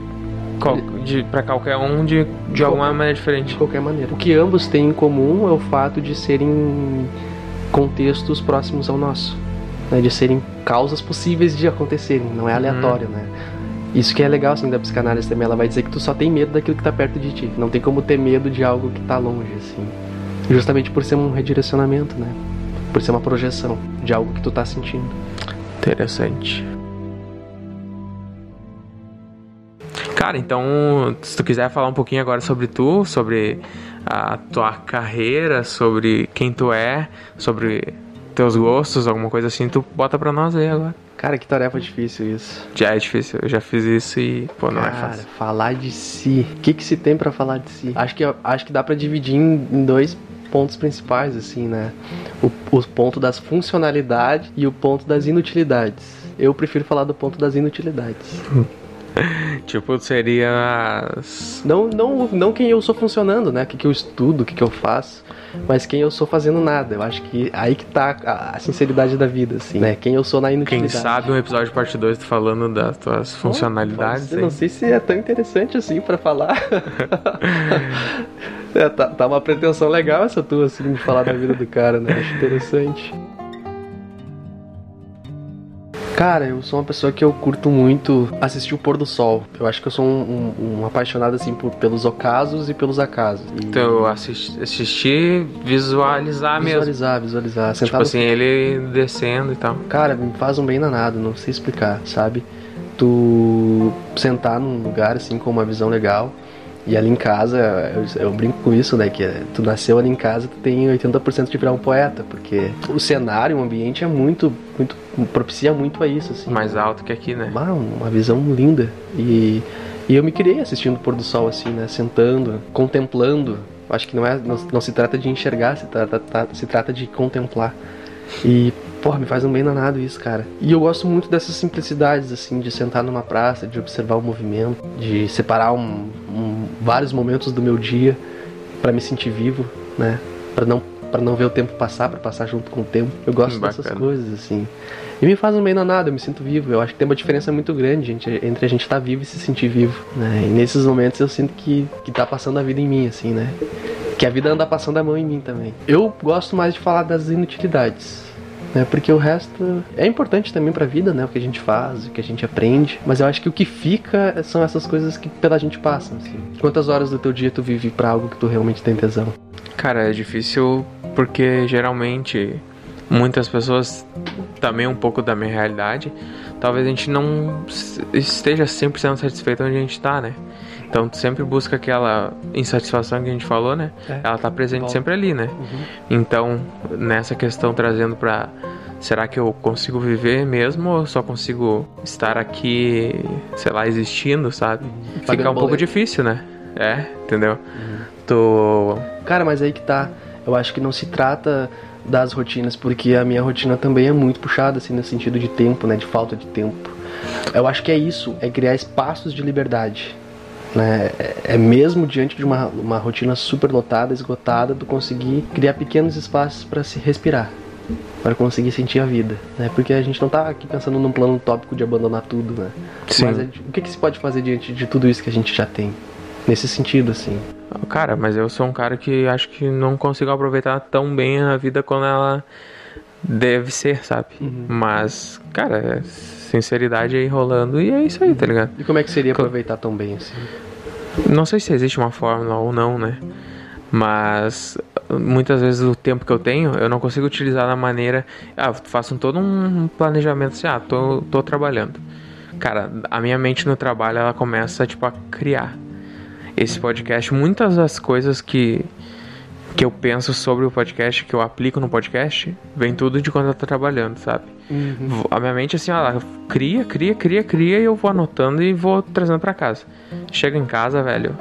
qual, de para qualquer um de, de alguma maneira De diferente. qualquer maneira. O que ambos têm em comum é o fato de serem contextos próximos ao nosso, né? de serem causas possíveis de acontecerem, não é aleatório, né? Isso que é legal assim da psicanálise também, ela vai dizer que tu só tem medo daquilo que tá perto de ti, não tem como ter medo de algo que tá longe assim. Justamente por ser um redirecionamento, né? Por ser uma projeção de algo que tu tá sentindo. Interessante. Cara, então, se tu quiser falar um pouquinho agora sobre tu, sobre a tua carreira, sobre quem tu é, sobre teus gostos, alguma coisa assim, tu bota pra nós aí agora. Cara, que tarefa difícil isso. Já é difícil, eu já fiz isso e, pô, não é Cara, fácil. falar de si. O que que se tem pra falar de si? Acho que acho que dá pra dividir em, em dois pontos principais assim, né? O, o ponto das funcionalidades e o ponto das inutilidades. Eu prefiro falar do ponto das inutilidades. Tipo, seria as... Não, não, não quem eu sou funcionando, né? O que, que eu estudo, o que, que eu faço, mas quem eu sou fazendo nada. Eu acho que aí que tá a, a sinceridade da vida, assim, né? Quem eu sou na Quem inutilidade. sabe um episódio parte 2 tu falando das tuas funcionalidades Eu aí. não sei se é tão interessante assim pra falar. É, tá, tá uma pretensão legal essa tua, assim, de falar da vida do cara, né? Acho interessante. Cara, eu sou uma pessoa que eu curto muito assistir o pôr do sol. Eu acho que eu sou um, um- um apaixonado, assim, por, pelos ocasos e pelos acasos. E Então, assistir, assistir visualizar mesmo. visualizar, visualizar. Sentar Tipo assim, ele descendo e tal. Cara, me faz um bem danado, não sei explicar, sabe? Tu sentar num lugar assim com uma visão legal. E ali em casa, eu, eu brinco com isso, né? Que tu nasceu ali em casa, tu tem 80% de virar um poeta, porque o cenário, o ambiente é muito, muito, propicia muito a isso, assim. Mais alto que aqui, né? Ah, uma visão linda. E, e eu me criei assistindo o pôr do sol, assim, né? Sentando, contemplando. Acho que não, é, não, não se trata de enxergar, se trata, tá- se trata de contemplar. E Porra, me faz um bem danado isso, cara. E eu gosto muito dessas simplicidades, assim, de sentar numa praça, de observar o movimento, de separar um, um, vários momentos do meu dia para me sentir vivo, né? Para não para não ver o tempo passar, para passar junto com o tempo. Eu gosto Bacana. dessas coisas, assim. E me faz um bem danado, eu me sinto vivo. Eu acho que tem uma diferença muito grande gente, entre a gente estar tá vivo e se sentir vivo, né? E nesses momentos eu sinto que, que tá passando a vida em mim, assim, né? Que a vida anda passando a mão em mim também. Eu gosto mais de falar das inutilidades né? Porque o resto é importante também para a vida, né? O que a gente faz, o que a gente aprende, mas eu acho que o que fica são essas coisas que pela gente passam, assim. Quantas horas do teu dia tu vive para algo que tu realmente tem tesão? Cara, é difícil porque geralmente muitas pessoas também um pouco da minha realidade, talvez a gente não esteja 100% satisfeito onde a gente tá, né? Então tu sempre busca aquela insatisfação que a gente falou, né? É. Ela tá presente sempre ali, né? Uhum. Então, nessa questão trazendo pra será que eu consigo viver mesmo ou só consigo estar aqui, sei lá, existindo, sabe? Uhum. Fica um pouco difícil, né? É, entendeu? Uhum. Tô... Cara, mas aí que tá. Eu acho que não se trata das rotinas, porque a minha rotina também é muito puxada, assim, no sentido de tempo, né? De falta de tempo. Eu acho que é isso, é criar espaços de liberdade. Né? É, é mesmo diante de uma, uma rotina super lotada, esgotada, tu conseguir criar pequenos espaços para se respirar, para conseguir sentir a vida, né? Porque a gente não tá aqui pensando num plano tópico de abandonar tudo, né? Sim. Mas é, o que, que se pode fazer diante de tudo isso que a gente já tem? Nesse sentido, assim. Cara, mas eu sou um cara que acho que não consigo aproveitar tão bem a vida quando ela deve ser, sabe? Uhum. Mas, cara, sinceridade aí rolando e é isso aí, tá ligado? E como é que seria aproveitar tão bem assim? Não sei se existe uma fórmula ou não, né? Mas muitas vezes o tempo que eu tenho eu não consigo utilizar da maneira. Ah, faço todo um planejamento assim, ah, tô, tô trabalhando. Cara, a minha mente no trabalho ela começa tipo a criar. Esse podcast, muitas das coisas que que eu penso sobre o podcast, que eu aplico no podcast, vem tudo de quando eu tô trabalhando, sabe? Uhum. A minha mente, assim, ela cria, cria, cria, cria, e eu vou anotando e vou trazendo para casa. Chego em casa, velho,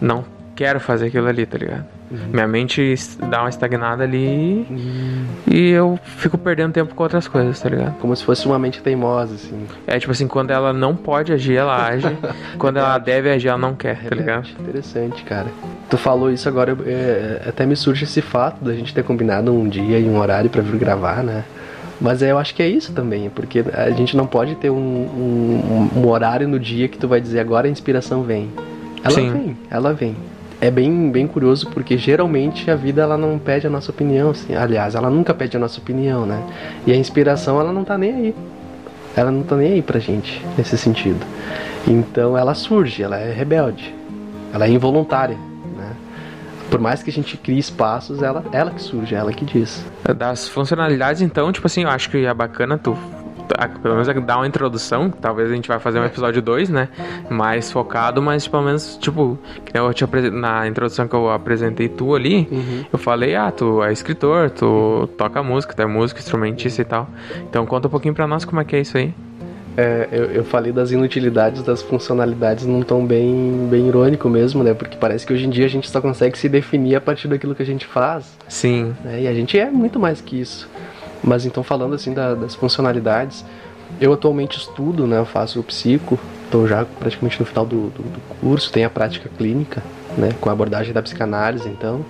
não quero fazer aquilo ali, tá ligado? Uhum. Minha mente dá uma estagnada ali uhum. e eu fico perdendo tempo com outras coisas, tá ligado? Como se fosse uma mente teimosa, assim. É, tipo assim, quando ela não pode agir, ela age. quando ela deve agir, ela não quer, tá ligado? Interessante, cara. Tu falou isso agora, é, até me surge esse fato da gente ter combinado um dia e um horário para vir gravar, né? Mas eu acho que é isso também, porque a gente não pode ter um, um, um horário no dia que tu vai dizer agora a inspiração vem. Ela Sim. vem, ela vem é bem, bem curioso porque geralmente a vida ela não pede a nossa opinião, assim. aliás, ela nunca pede a nossa opinião, né? E a inspiração ela não tá nem aí. Ela não tá nem aí pra gente nesse sentido. Então ela surge, ela é rebelde. Ela é involuntária, né? Por mais que a gente crie espaços, ela, ela que surge, ela que diz. Das funcionalidades, então, tipo assim, eu acho que é bacana tu pelo menos dar uma introdução, talvez a gente vai fazer um episódio 2, né? Mais focado, mas pelo menos, tipo, eu te na introdução que eu apresentei tu ali, uhum. eu falei, ah, tu é escritor, tu toca música, tu é músico, instrumentista e tal. Então conta um pouquinho pra nós como é que é isso aí. É, eu, eu, falei das inutilidades, das funcionalidades num tom bem, bem irônico mesmo, né? Porque parece que hoje em dia a gente só consegue se definir a partir daquilo que a gente faz. Sim. Né? E a gente é muito mais que isso. Mas então falando assim da, das funcionalidades, eu atualmente estudo, né? Eu faço o psico, estou já praticamente no final do, do, do, curso, tenho a prática clínica, né? Com a abordagem da psicanálise, então.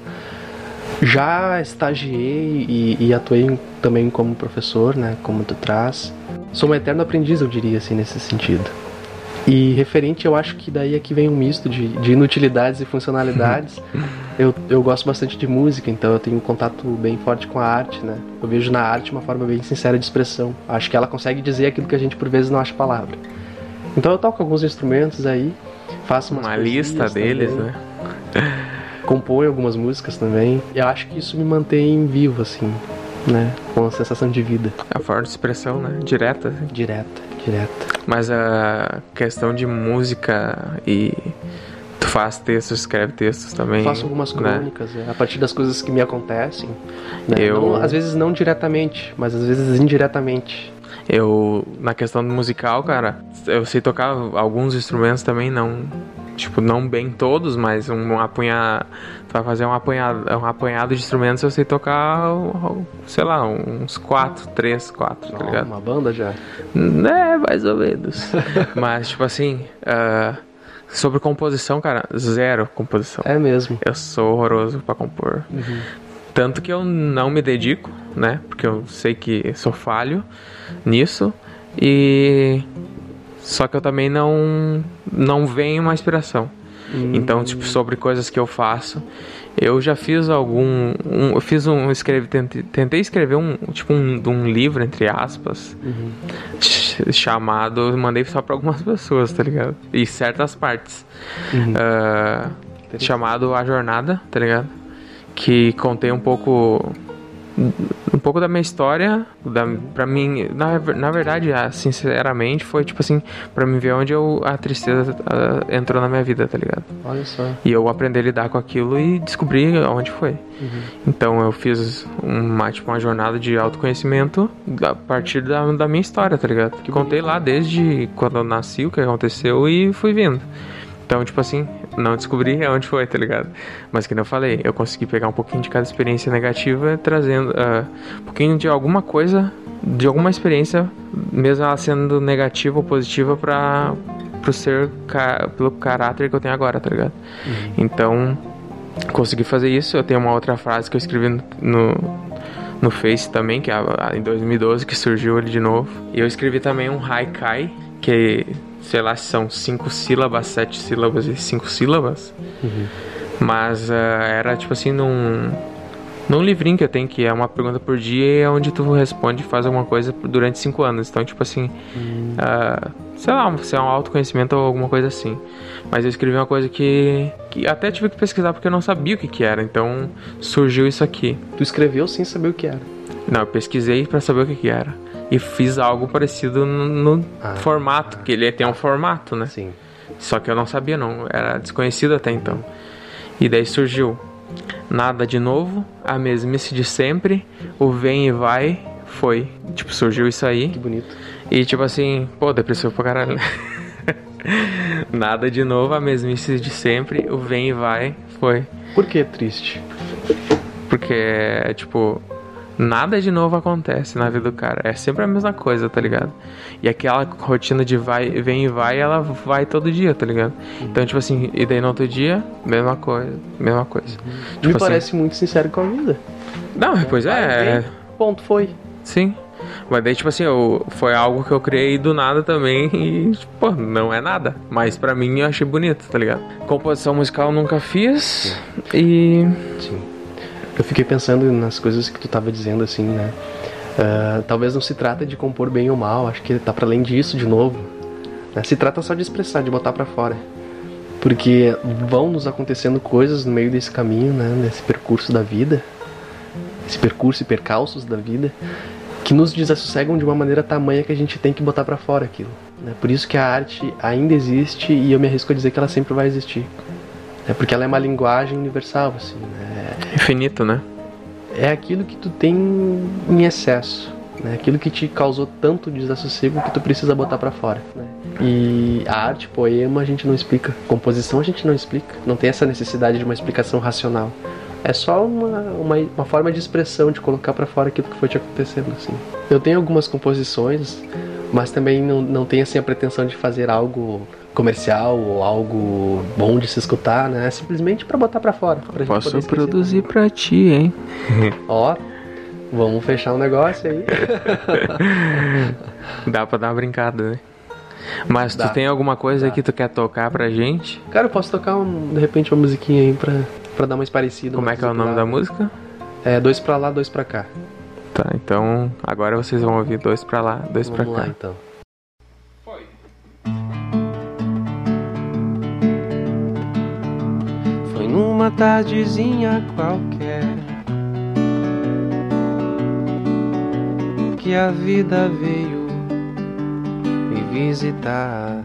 Já estagiei e, e atuei também como professor, né? Como tu traz. Sou um eterno aprendiz, eu diria assim, nesse sentido. E referente, eu acho que daí aqui vem um misto de, de inutilidades e funcionalidades. eu, eu gosto bastante de música, então eu tenho um contato bem forte com a arte, né? Eu vejo na arte uma forma bem sincera de expressão. Acho que ela consegue dizer aquilo que a gente por vezes não acha palavra. Então eu toco alguns instrumentos aí, faço uma lista deles, também, né? Componho algumas músicas também. E eu acho que isso me mantém vivo, assim, né? Com a sensação de vida. É a forma de expressão, né? Direta. Assim. Direta, direta. Mas a questão de música e tu faz textos, escreve textos também. Faço algumas né? crônicas, né? é, a partir das coisas que me acontecem. Né? Eu... Não, às vezes não diretamente, mas às vezes indiretamente. Eu, na questão musical, cara, eu sei tocar alguns instrumentos também, não Tipo, não bem todos, mas um apunhado. Vai fazer um apanhado, um apanhado de instrumentos, eu sei tocar, sei lá, uns quatro, três, quatro, tá ligado? Uma banda já? É, mais ou menos. mas, tipo assim, uh, sobre composição, cara, zero composição. É mesmo. Eu sou horroroso para compor. Uhum. Tanto que eu não me dedico, né? Porque eu sei que sou falho nisso. E só que eu também não não venho uma inspiração. Hum. Então, tipo, sobre coisas que eu faço, eu já fiz algum, um, eu fiz um, escrevi, tentei, tentei escrever um, tipo, um, um livro entre aspas, uhum. chamado, mandei só para algumas pessoas, tá ligado? E certas partes, uhum. uh, chamado A Jornada, tá ligado? Que contei um pouco um pouco da minha história, da, pra mim, na, na verdade, ah, sinceramente, foi tipo assim, pra mim ver onde eu, a tristeza uh, entrou na minha vida, tá ligado? Olha só. E eu aprender a lidar com aquilo e descobrir onde foi. Uhum. Então eu fiz uma, tipo, uma jornada de autoconhecimento a partir da, da minha história, tá ligado? Que contei lá desde quando eu nasci, o que aconteceu e fui vindo. Então, tipo assim, não descobri onde foi, tá ligado? Mas, como eu falei, eu consegui pegar um pouquinho de cada experiência negativa, trazendo uh, um pouquinho de alguma coisa, de alguma experiência, mesmo ela sendo negativa ou positiva, pra, pro ser, pelo caráter que eu tenho agora, tá ligado? Uhum. Então, consegui fazer isso. Eu tenho uma outra frase que eu escrevi no, no no Face também, que é em 2012 que surgiu ele de novo. E eu escrevi também um Haikai, que sei lá se são cinco sílabas, sete sílabas e cinco sílabas. Uhum. Mas uh, era tipo assim num, num livrinho que eu tenho que é uma pergunta por dia e é onde tu responde e faz alguma coisa durante cinco anos. Então, tipo assim, uhum. uh, sei lá, se é um autoconhecimento ou alguma coisa assim. Mas eu escrevi uma coisa que, que até tive que pesquisar porque eu não sabia o que, que era. Então surgiu isso aqui. Tu escreveu sem saber o que era? Não, eu pesquisei para saber o que, que era e fiz algo parecido no, no ah, formato, que ele tem um formato, né? Sim. Só que eu não sabia, não, era desconhecido até então. E daí surgiu nada de novo, a mesmice de sempre, o vem e vai, foi. Tipo, surgiu isso aí. Que bonito. E tipo assim, pô, depressivo pra caralho. nada de novo, a mesmice de sempre, o vem e vai, foi. Por que triste? Porque, tipo, nada de novo acontece na vida do cara. É sempre a mesma coisa, tá ligado? E aquela rotina de vai, vem e vai, ela vai todo dia, tá ligado? Então, tipo assim, e daí no outro dia, mesma coisa, mesma coisa. Uhum. Tipo Me assim, parece muito sincero com a vida. Não, pois é. ponto, foi. Sim. Mas daí, tipo assim, eu, foi algo que eu criei do nada também e, tipo, pô, não é nada. Mas pra mim eu achei bonito, tá ligado? Composição musical eu nunca fiz Sim. e. Sim. Eu fiquei pensando nas coisas que tu estava dizendo, assim, né? Uh, talvez não se trata de compor bem ou mal, acho que tá para além disso de novo. Né? Se trata só de expressar, de botar para fora. Porque vão nos acontecendo coisas no meio desse caminho, né? Nesse percurso da vida, esse percurso e percalços da vida, que nos desassossegam de uma maneira tamanha que a gente tem que botar para fora aquilo. Né? Por isso que a arte ainda existe e eu me arrisco a dizer que ela sempre vai existir. É porque ela é uma linguagem universal, assim, né? Infinito, né? É aquilo que tu tem em excesso, né? Aquilo que te causou tanto desassossego que tu precisa botar para fora, né? E a arte, poema, a gente não explica. Composição a gente não explica. Não tem essa necessidade de uma explicação racional. É só uma, uma, uma forma de expressão, de colocar para fora aquilo que foi te acontecendo, assim. Eu tenho algumas composições, mas também não, não tenho, assim, a pretensão de fazer algo comercial ou algo bom de se escutar, né? Simplesmente para botar para fora. Pra Posso produzir para ti, hein? Ó, vamos fechar um negócio aí. Dá pra dar uma brincada, né? Mas Dá. tu tem alguma coisa Dá. que tu quer tocar pra gente? Cara, eu posso tocar um, de repente uma musiquinha aí pra, pra dar mais parecida. Como é que é o nome da música? É dois pra lá, dois pra cá. Tá, então agora vocês vão ouvir dois pra lá, dois Vamos pra lá, cá. então. Numa tardezinha qualquer que a vida veio me visitar.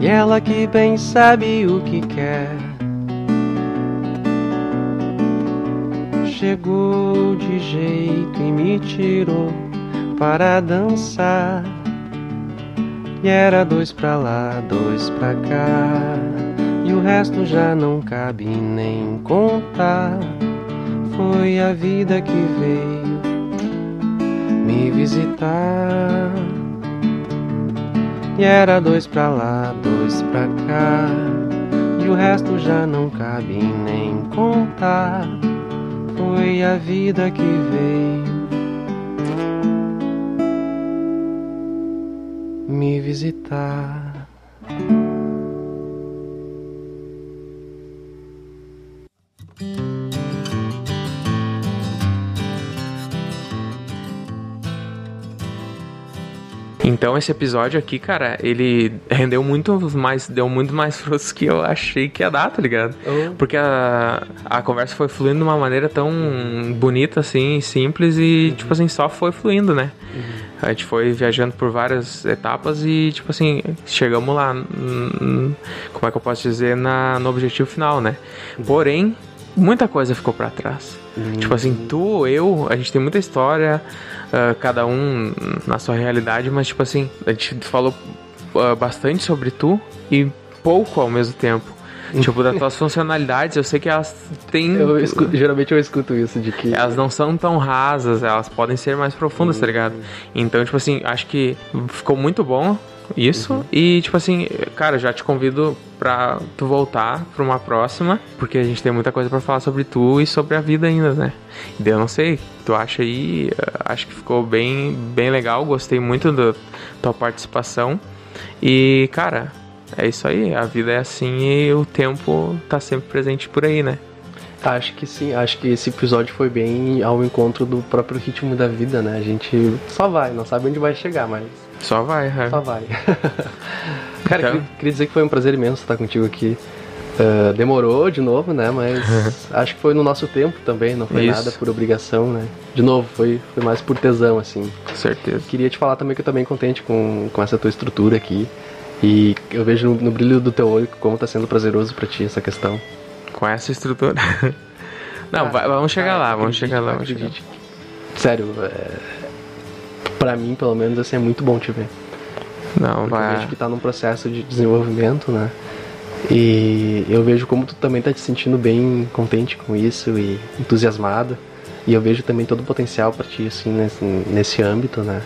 E ela que bem sabe o que quer. Chegou de jeito e me tirou para dançar E era dois pra lá, dois pra cá. E o resto já não cabe nem contar. Foi a vida que veio me visitar. E era dois pra lá, dois pra cá. E o resto já não cabe nem contar. Foi a vida que veio me visitar. Então esse episódio aqui, cara, ele rendeu muito mais, deu muito mais frutos que eu achei que ia dar, tá ligado? Oh. Porque a, a conversa foi fluindo de uma maneira tão bonita, assim, simples e, tipo assim, só foi fluindo, né? A gente foi viajando por várias etapas e, tipo assim, chegamos lá, hum, como é que eu posso dizer, na, no objetivo final, né? Porém, muita coisa ficou pra trás. Tipo assim, tu, eu, a gente tem muita história, ah, cada um na sua realidade, mas tipo assim, a gente falou ah, bastante sobre tu e pouco ao mesmo tempo. tipo, das tuas funcionalidades, eu sei que elas têm. Eu escuto- geralmente eu escuto isso de que. Elas não são tão rasas, elas podem ser mais profundas, tá ligado? Então, tipo assim, acho que ficou muito bom isso. E, tipo assim, cara, já te convido pra tu voltar pra uma próxima, porque a gente tem muita coisa pra falar sobre tu e sobre a vida ainda, né? E eu não sei, tu acha aí, eh, acho que ficou bem, bem legal, gostei muito da tua participação. E, cara, é isso aí, a vida é assim e o tempo tá sempre presente por aí, né? Acho que sim, acho que esse episódio foi bem ao encontro do próprio ritmo da vida, né? A gente só vai, não sabe onde vai chegar, mas Só vai, é. só vai. Cara, Então- queria, dizer que foi um prazer imenso estar contigo aqui. Ah, demorou de novo, né? Mas acho que foi no nosso tempo também, não foi Isso. nada por obrigação, né? De novo, foi, foi mais por tesão, assim. Com certeza. Queria te falar também que eu tô bem contente com, com essa tua estrutura aqui. E eu vejo no, no brilho do teu olho como tá sendo prazeroso pra ti essa questão. Com essa estrutura. Não, Ah, vai- vamos chegar ah, lá, vamos acredite, chegar lá, vamos chegar. Sério, é... pra mim, pelo menos, assim, é muito bom te ver. Não, Porque eu vai. vejo que tá num processo de desenvolvimento, né? E eu vejo como tu também tá te sentindo bem contente com isso e entusiasmado. E eu vejo também todo o potencial pra ti, assim, nesse, nesse âmbito, né?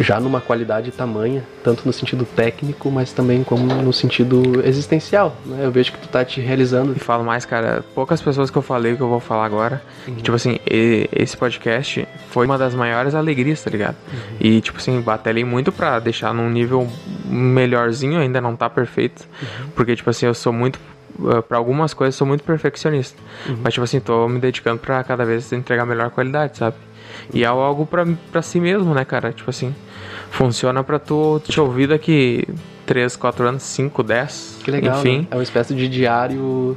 Já numa qualidade tamanha, tanto no sentido técnico, mas também como no sentido existencial, né? Eu vejo que tu tá te realizando. E falo mais, cara, poucas pessoas que eu falei que eu vou falar agora. que, tipo assim, esse podcast foi uma das maiores alegrias, tá ligado? E, tipo assim, batalhei muito pra deixar num nível melhorzinho, ainda não tá perfeito. Porque, tipo assim, eu sou muito. eh, Pra algumas coisas, sou muito perfeccionista. Mas, tipo assim, tô me dedicando pra cada vez entregar melhor qualidade, sabe? E é algo pra, pra si mesmo, né, cara? Tipo assim, funciona pra tu te ouvir daqui 3, 4 anos, 5, 10. Que legal, Enfim. né? É uma espécie de diário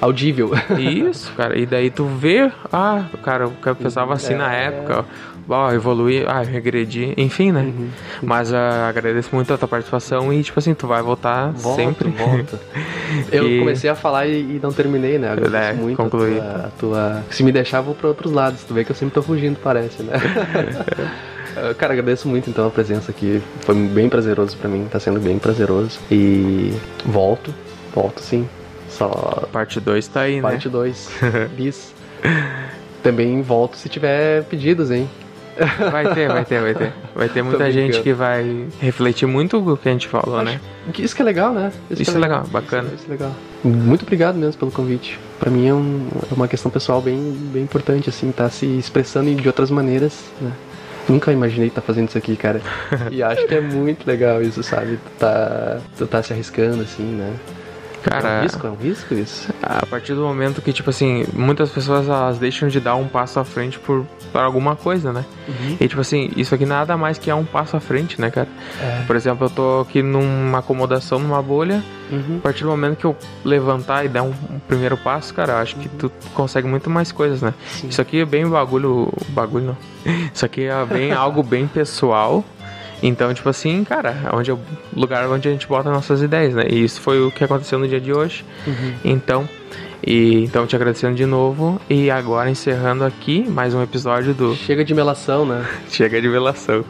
audível. Isso, cara. E daí tu vê, ah, cara, o que eu pensava assim na É. época, ó, evoluir, ah, regredi, enfim, né? Uhum. Mas ah, agradeço muito a tua participação e, tipo assim, tu vai voltar Volto, sempre. Eu E- comecei a falar e, e não terminei, né? Agradeço É, muito a concluí. tua, a tua- Se me deixar, vou pra outros lados. Tu vê que eu sempre tô fugindo, parece, né? Ah, Cara, agradeço muito então a presença aqui. Foi bem prazeroso pra mim, tá sendo bem prazeroso. E volto, volto sim. Só Parte 2 tá aí, parte né? 2, bis. Também volto se tiver pedidos, hein? Vai ter, vai ter, vai ter. Vai ter muita gente que vai refletir muito o que a gente falou, né? Que Isso que é legal, né? Isso que é legal, bacana. Isso, isso é legal. Muito obrigado mesmo pelo convite. Pra mim é, um- é uma questão pessoal bem, bem importante, assim, tá se expressando de outras maneiras, né? Nunca imaginei estar fazendo isso aqui, cara. E acho que é muito legal isso, sabe? Tu tá, tu tá se arriscando, assim, né? É um Cara, risco, é um risco isso. a partir do momento que, tipo assim, muitas pessoas elas deixam de dar um passo à frente por, por alguma coisa, né? E, tipo assim, isso aqui nada mais que é um passo à frente, né, cara? É. Por exemplo, eu tô aqui numa acomodação, numa bolha. Uhum. A partir do momento que eu levantar e der um, um primeiro passo, cara, eu acho que tu consegue muito mais coisas, né? Sim. Isso aqui é bem bagulho. Bagulho não. Isso aqui é bem algo bem pessoal. Então, tipo assim, cara, é onde o lugar onde a gente bota nossas ideias, né? E isso foi o que aconteceu no dia de hoje. Uhum. Então, e então te agradecendo de novo e agora encerrando aqui mais um episódio do Chega de melação, né? Chega de velação.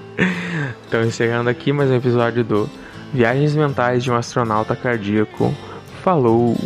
Então encerrando aqui mais um episódio do Viagens Mentais de um Astronauta Cardíaco. Falou!